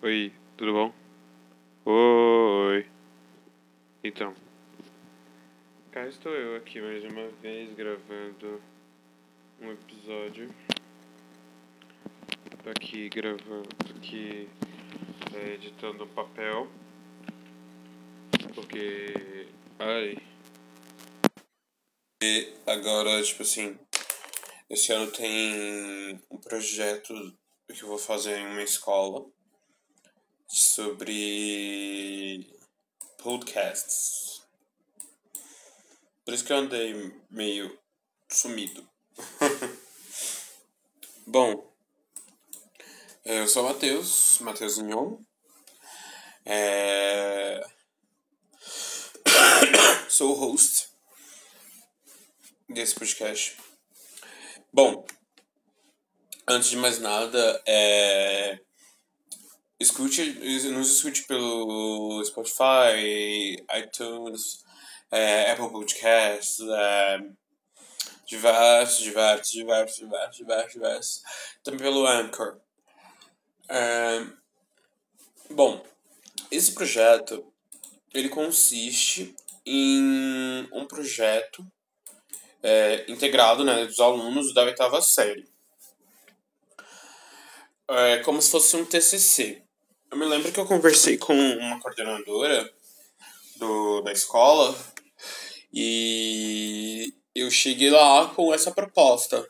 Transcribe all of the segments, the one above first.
Oi, tudo bom? Oi. Então, cá estou eu aqui mais uma vez gravando um episódio. Tô aqui gravando, aqui é, editando papel. Porque. Ai. E agora, tipo assim, esse ano tem um projeto que eu vou fazer em uma escola sobre podcasts. Por isso que eu andei meio sumido. Bom, eu sou o Matheus, Matheus. É... sou o host desse podcast. Bom, antes de mais nada, é escute, nos escute pelo Spotify, iTunes, é, Apple Podcasts, é, diversos, diversos, diversos, diversos, diversos, diversos. Também pelo Anchor. É, bom, esse projeto, ele consiste em um projeto é, integrado né, dos alunos da oitava série. É como se fosse um TCC. Eu me lembro que eu conversei com uma coordenadora do, da escola e eu cheguei lá com essa proposta.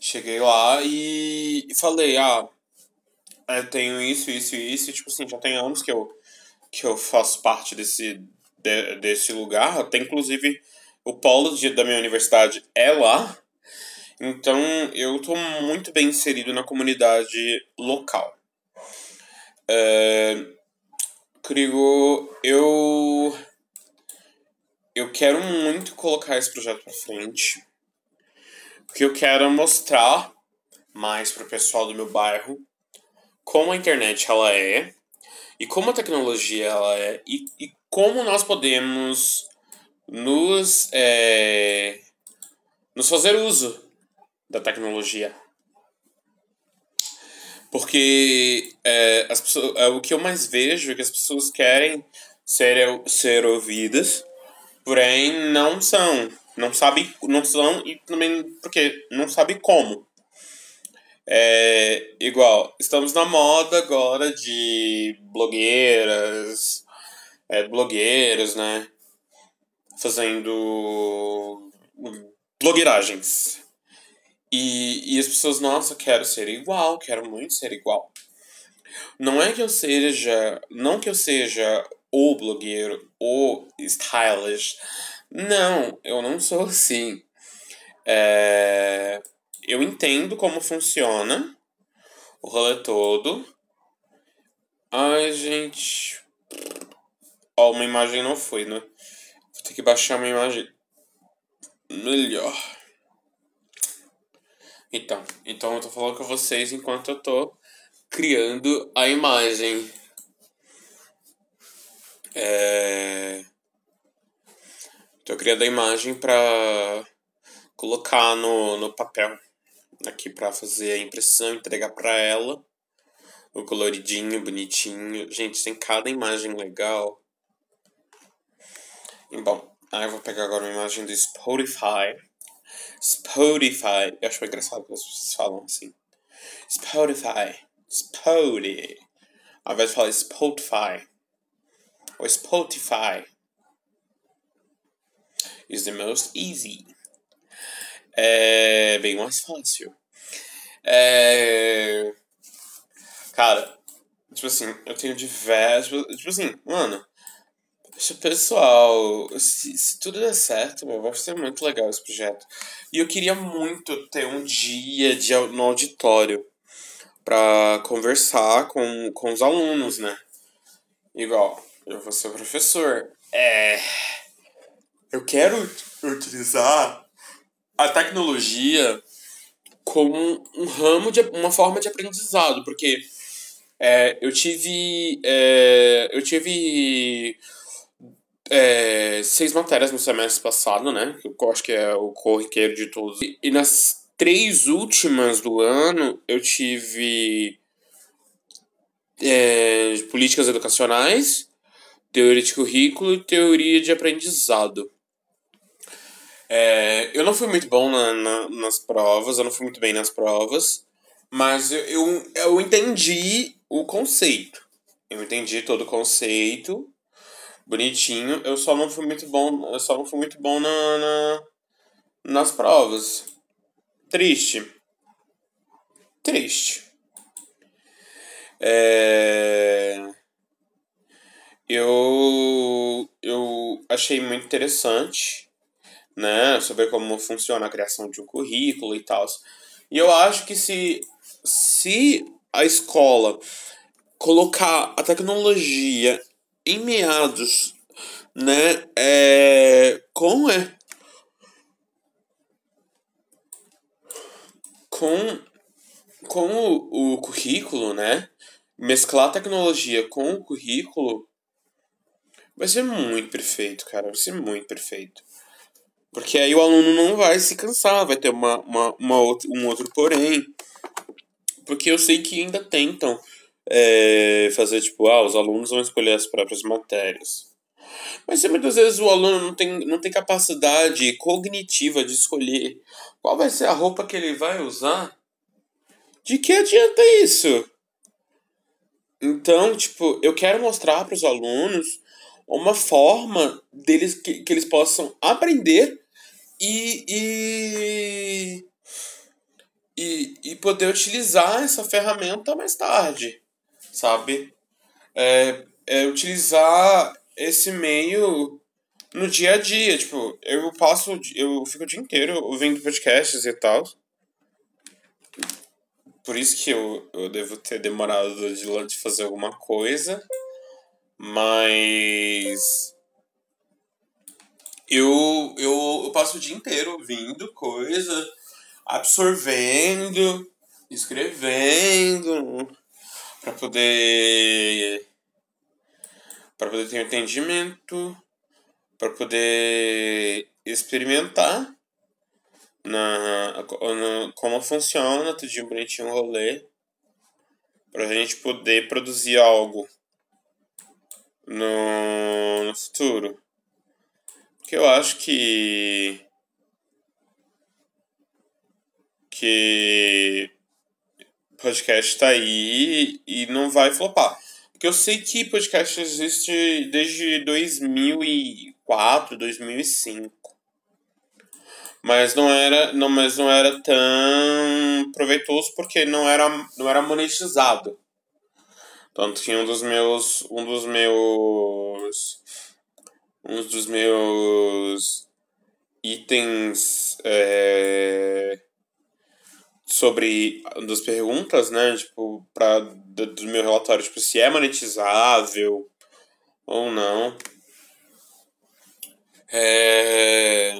Cheguei lá e, e falei, ah, eu tenho isso, isso e isso, e, tipo assim, já tem anos que eu, que eu faço parte desse, de, desse lugar, até inclusive o polo de, da minha universidade é lá, então eu estou muito bem inserido na comunidade local. Crigo, eu eu quero muito colocar esse projeto para frente, porque eu quero mostrar mais para o pessoal do meu bairro como a internet ela é e como a tecnologia ela é e, e como nós podemos nos é, nos fazer uso da tecnologia porque é, as pessoas, é, o que eu mais vejo é que as pessoas querem ser, ser ouvidas, porém não são. Não sabe, não são e também porque não sabe como. É igual, estamos na moda agora de blogueiras, é, blogueiros, né? Fazendo blogueiragens. E, e as pessoas, nossa, quero ser igual, quero muito ser igual. Não é que eu seja. Não que eu seja o blogueiro, o stylish. Não, eu não sou assim. É, eu entendo como funciona o rolê todo. Ai, gente. Ó, uma imagem não foi, né? Vou ter que baixar uma imagem melhor. Então, então eu tô falando com vocês enquanto eu tô criando a imagem. É... Tô criando a imagem pra colocar no, no papel. Aqui pra fazer a impressão, entregar pra ela. O coloridinho, bonitinho. Gente, tem cada imagem legal. E bom, aí eu vou pegar agora uma imagem do Spotify. Spotify. Eu acho engraçado que as pessoas falam assim. Spotify. Spotify. Ao invés de falar Spotify. Ou Spotify. Is the most easy. É bem mais fácil. É... Cara, tipo assim, eu tenho diversos. Tipo assim, mano, Pessoal, se, se tudo der certo, meu, vai ser muito legal esse projeto. E eu queria muito ter um dia de, no auditório para conversar com, com os alunos, né? Igual, eu vou ser professor. É. Eu quero utilizar a tecnologia como um ramo de uma forma de aprendizado, porque é, eu tive. É, eu tive é, seis matérias no semestre passado, né? Que eu acho que é o corriqueiro de todos. E, e nas três últimas do ano eu tive é, políticas educacionais, teoria de currículo e teoria de aprendizado. É, eu não fui muito bom na, na, nas provas, eu não fui muito bem nas provas, mas eu, eu, eu entendi o conceito. Eu entendi todo o conceito, bonitinho. Eu só não fui muito bom, eu só não fui muito bom na, na nas provas. Triste. Triste. É... Eu, eu achei muito interessante, né? Saber como funciona a criação de um currículo e tal. E eu acho que se, se a escola colocar a tecnologia em meados, né, é, com é, com com o, o currículo, né, mesclar tecnologia com o currículo vai ser muito perfeito, cara, vai ser muito perfeito. Porque aí o aluno não vai se cansar, vai ter uma, uma, uma outra, um outro porém. Porque eu sei que ainda tentam é, fazer tipo, ah, os alunos vão escolher as próprias matérias. Mas muitas vezes o aluno não tem, não tem capacidade cognitiva de escolher qual vai ser a roupa que ele vai usar. De que adianta isso? Então, tipo, eu quero mostrar para os alunos uma forma deles que, que eles possam aprender e, e, e, e poder utilizar essa ferramenta mais tarde sabe? É, é utilizar esse meio no dia a dia. Tipo, eu passo, eu fico o dia inteiro ouvindo podcasts e tal. Por isso que eu, eu devo ter demorado de, de fazer alguma coisa. Mas. Eu, eu, eu passo o dia inteiro ouvindo coisa, absorvendo, escrevendo, para poder para poder ter um entendimento, para poder experimentar na, na como funciona tudinho bonitinho rolê, para a gente poder produzir algo no, no futuro. Porque eu acho que que podcast tá aí e não vai flopar. Porque eu sei que podcast existe desde 2004, 2005. Mas não era, não, mas não era tão proveitoso porque não era, não era monetizado. Tanto que um dos meus. Um dos meus. Um dos meus itens. É, sobre das perguntas, né, tipo, para do, do, meu relatório, tipo, se é monetizável ou não. É...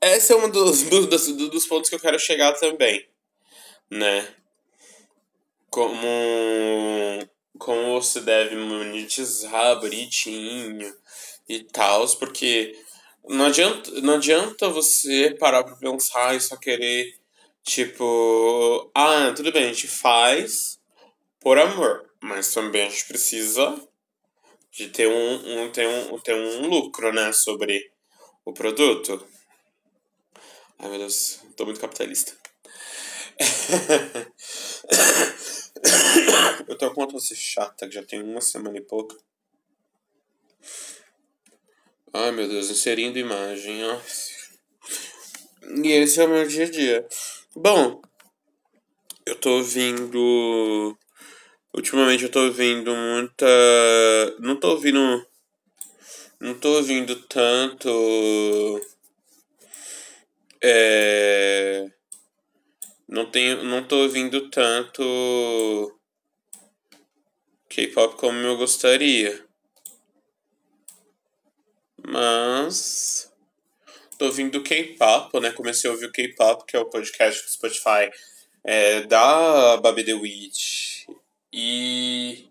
Esse é um dos, dos, dos pontos que eu quero chegar também, né? Como, como você deve monetizar bonitinho e tal, porque não adianta, não adianta você parar pra pensar e só querer, tipo, ah, tudo bem, a gente faz por amor, mas também a gente precisa de ter um, um, ter um, ter um lucro, né, sobre o produto. Ai, meu Deus, tô muito capitalista. Eu tô com uma tosse chata que já tem uma semana e pouco. Ai meu Deus, inserindo imagem, ó. E esse é o meu dia a dia. Bom, eu tô ouvindo. Ultimamente eu tô ouvindo muita. Não tô ouvindo. Não tô ouvindo tanto. É. Não tenho. Não tô ouvindo tanto. K-pop como eu gostaria. Mas. Tô ouvindo K-pop, né? Comecei a ouvir o K-pop, que é o podcast do Spotify é, da Baby The Witch. E.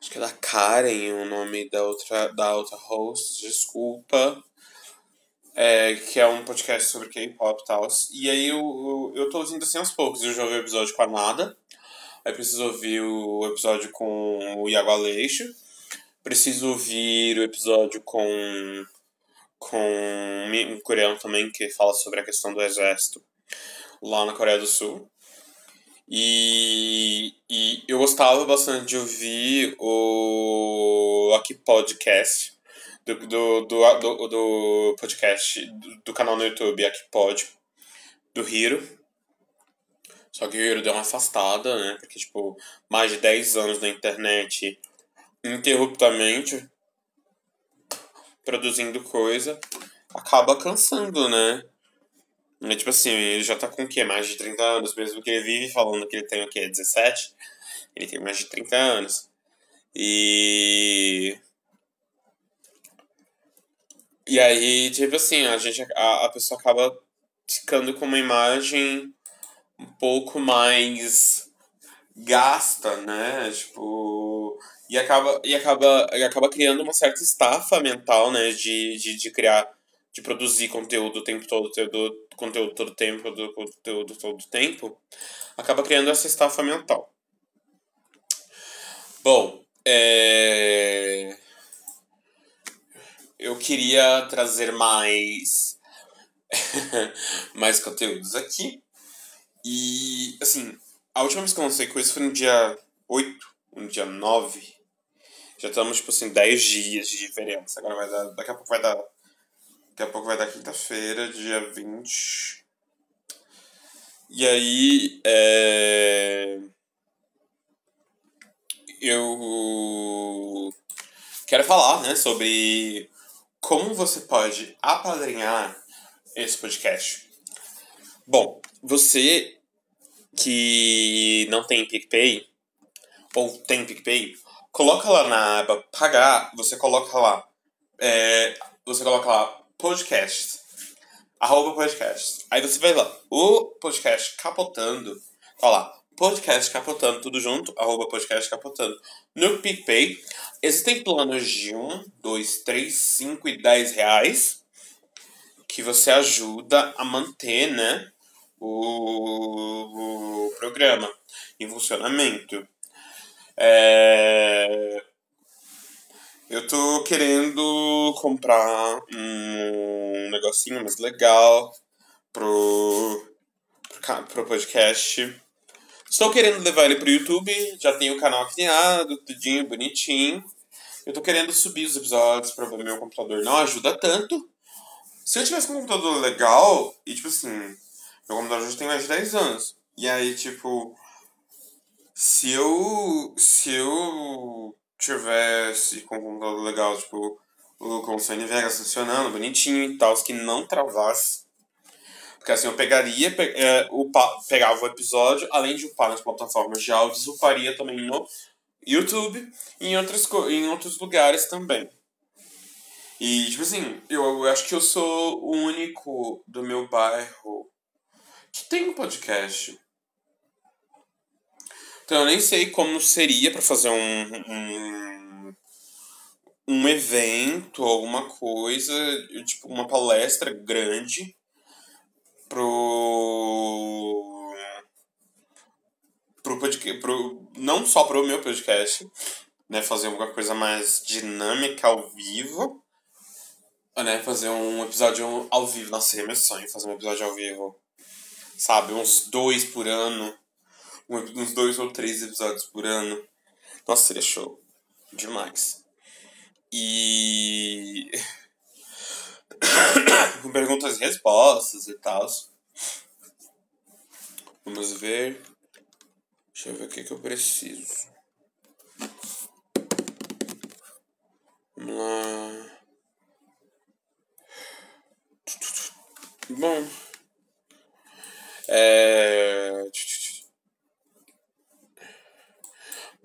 Acho que é da Karen o nome da outra, da outra host, desculpa. é, que é um podcast sobre K-pop e tal. E aí eu, eu, eu tô ouvindo assim aos poucos. Eu já ouvi o episódio com a Nada. Aí preciso ouvir o episódio com o Iago Aleixo. Preciso ouvir o episódio com, com um coreano também que fala sobre a questão do exército lá na Coreia do Sul. E, e eu gostava bastante de ouvir o Aqui Podcast, do, do, do, do, do podcast, do, do, canal no YouTube Aqui Pod, do Hiro. Só que o Hiro deu uma afastada, né? Porque, tipo, mais de 10 anos na internet, interruptamente, produzindo coisa, acaba cansando, né? É, tipo assim, ele já tá com o quê? Mais de 30 anos, mesmo que ele vive falando que ele tem o quê? 17? Ele tem mais de 30 anos. E. E aí, tipo assim, a gente a, a pessoa acaba ficando com uma imagem um pouco mais gasta, né? Tipo. E acaba, e acaba, e acaba criando uma certa estafa mental, né? De, de, de criar de produzir conteúdo o tempo todo, do conteúdo todo o tempo, do conteúdo todo o tempo, acaba criando essa estafa mental. Bom, é... eu queria trazer mais mais conteúdos aqui. E, assim, a última vez que eu lancei com isso foi no dia 8, no dia 9. Já estamos, tipo assim, 10 dias de diferença. Agora vai dar, daqui a pouco vai dar Daqui a pouco vai dar quinta-feira, dia 20. E aí, é... eu quero falar né, sobre como você pode apadrinhar esse podcast. Bom, você que não tem PicPay, ou tem PicPay, coloca lá na aba pagar, você coloca lá, é, você coloca lá podcast. Arroba podcast. Aí você vai lá, o podcast capotando. Tá lá, podcast capotando, tudo junto, arroba podcast capotando. No PicPay, existem planos de 1, 2, 3, 5 e 10 reais que você ajuda a manter, né, o, o programa em funcionamento. É, eu tô querendo comprar um negocinho mais legal pro, pro, podcast. Estou querendo levar ele pro YouTube, já tenho o canal criado, tudinho, bonitinho. Eu tô querendo subir os episódios o meu computador não ajuda tanto. Se eu tivesse um computador legal, e tipo assim, meu computador já tem mais de 10 anos. E aí, tipo, se eu. Se eu tivesse com um computador legal, tipo, o Sony Vegas funcionando, bonitinho e tal, que não travasse. Porque assim, eu pegaria, pe é, upa, pegava o episódio, além de upar nas plataformas de áudios, uparia também no YouTube e em, outras em outros lugares também. E, tipo assim, eu, eu acho que eu sou o único do meu bairro que tem um podcast. Então eu nem sei como seria para fazer um, um, um evento, alguma coisa, tipo uma palestra grande pro pro podcast, pro, não só pro meu podcast, né, fazer alguma coisa mais dinâmica ao vivo, né, fazer um episódio ao vivo, nossa, sonho fazer um episódio ao vivo, sabe, uns dois por ano, uns dois ou três episódios por ano. Nossa, seria show. Demais. E. Com perguntas e respostas e tal. Vamos ver. Deixa eu ver o que, que eu preciso. Vamos lá. Bom. É.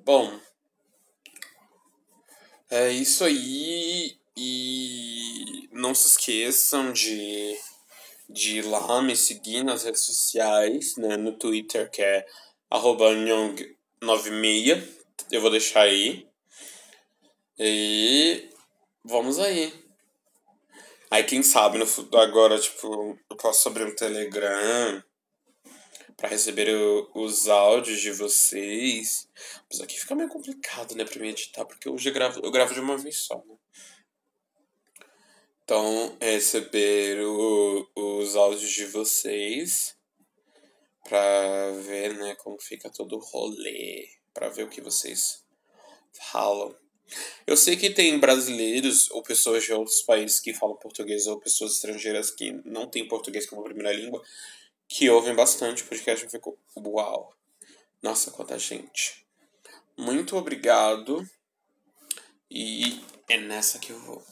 Bom, é isso aí. E não se esqueçam de, de ir lá me seguir nas redes sociais, né? No Twitter, que é nyong96. Eu vou deixar aí. E vamos aí. Aí quem sabe no agora, tipo, eu posso abrir um Telegram para receber o, os áudios de vocês. Mas aqui fica meio complicado, né, pra mim editar, porque eu gravo, eu gravo de uma vez só, né? Então, receber o, os áudios de vocês pra ver, né, como fica todo o rolê, pra ver o que vocês falam. Eu sei que tem brasileiros ou pessoas de outros países que falam português ou pessoas estrangeiras que não têm português como primeira língua que ouvem bastante o podcast. Eu fico, uau, nossa, quanta gente. Muito obrigado. E é nessa que eu vou.